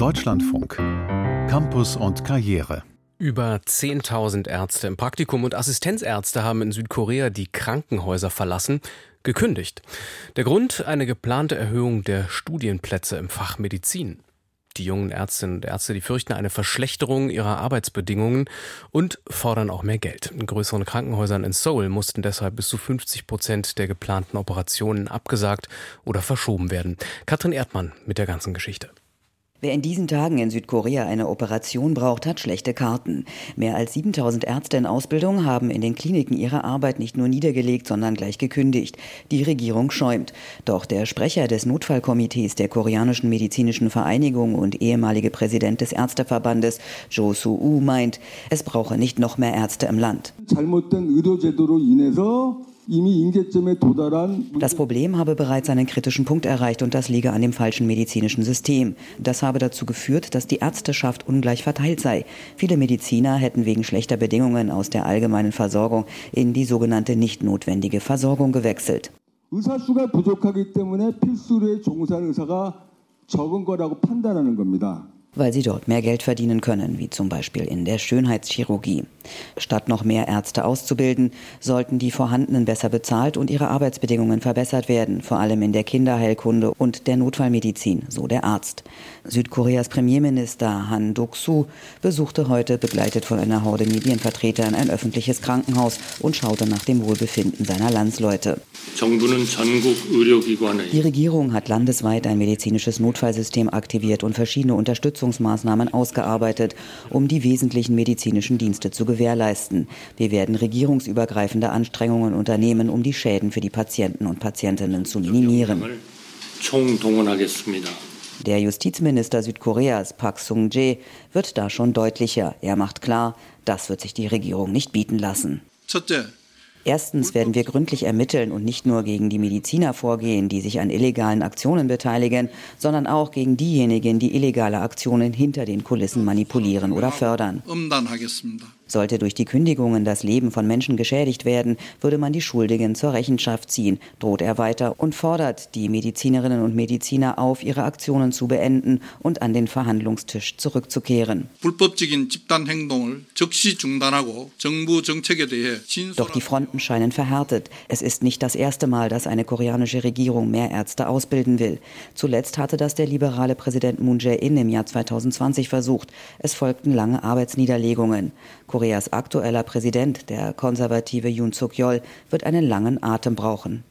Deutschlandfunk. Campus und Karriere. Über 10.000 Ärzte im Praktikum und Assistenzärzte haben in Südkorea die Krankenhäuser verlassen, gekündigt. Der Grund eine geplante Erhöhung der Studienplätze im Fach Medizin. Die jungen Ärztinnen und Ärzte, die fürchten eine Verschlechterung ihrer Arbeitsbedingungen und fordern auch mehr Geld. In größeren Krankenhäusern in Seoul mussten deshalb bis zu 50 Prozent der geplanten Operationen abgesagt oder verschoben werden. Katrin Erdmann mit der ganzen Geschichte. Wer in diesen Tagen in Südkorea eine Operation braucht, hat schlechte Karten. Mehr als 7000 Ärzte in Ausbildung haben in den Kliniken ihre Arbeit nicht nur niedergelegt, sondern gleich gekündigt. Die Regierung schäumt. Doch der Sprecher des Notfallkomitees der koreanischen medizinischen Vereinigung und ehemalige Präsident des Ärzteverbandes, Jo Soo-u, meint, es brauche nicht noch mehr Ärzte im Land. Das Problem habe bereits einen kritischen Punkt erreicht und das liege an dem falschen medizinischen System. Das habe dazu geführt, dass die Ärzteschaft ungleich verteilt sei. Viele Mediziner hätten wegen schlechter Bedingungen aus der allgemeinen Versorgung in die sogenannte nicht notwendige Versorgung gewechselt. 의사수가 부족하기 때문에 필수로에 종사하는 의사가 적은 거라고 판단하는 겁니다 weil sie dort mehr Geld verdienen können, wie zum Beispiel in der Schönheitschirurgie. Statt noch mehr Ärzte auszubilden, sollten die vorhandenen besser bezahlt und ihre Arbeitsbedingungen verbessert werden, vor allem in der Kinderheilkunde und der Notfallmedizin, so der Arzt. Südkoreas Premierminister Han Duk-soo besuchte heute, begleitet von einer Horde Medienvertretern, ein öffentliches Krankenhaus und schaute nach dem Wohlbefinden seiner Landsleute. Die Regierung hat landesweit ein medizinisches Notfallsystem aktiviert und verschiedene Unterstützungsmaßnahmen ausgearbeitet, um die wesentlichen medizinischen Dienste zu gewährleisten. Wir werden regierungsübergreifende Anstrengungen unternehmen, um die Schäden für die Patienten und Patientinnen zu minimieren. Der Justizminister Südkoreas Park Sung-jae wird da schon deutlicher. Er macht klar, das wird sich die Regierung nicht bieten lassen. Erstens werden wir gründlich ermitteln und nicht nur gegen die Mediziner vorgehen, die sich an illegalen Aktionen beteiligen, sondern auch gegen diejenigen, die illegale Aktionen hinter den Kulissen manipulieren oder fördern. Sollte durch die Kündigungen das Leben von Menschen geschädigt werden, würde man die Schuldigen zur Rechenschaft ziehen, droht er weiter und fordert die Medizinerinnen und Mediziner auf, ihre Aktionen zu beenden und an den Verhandlungstisch zurückzukehren. Doch die Fronten scheinen verhärtet. Es ist nicht das erste Mal, dass eine koreanische Regierung mehr Ärzte ausbilden will. Zuletzt hatte das der liberale Präsident Moon Jae-in im Jahr 2020 versucht. Es folgten lange Arbeitsniederlegungen. Koreas aktueller Präsident, der konservative Yoon Suk-yeol, wird einen langen Atem brauchen.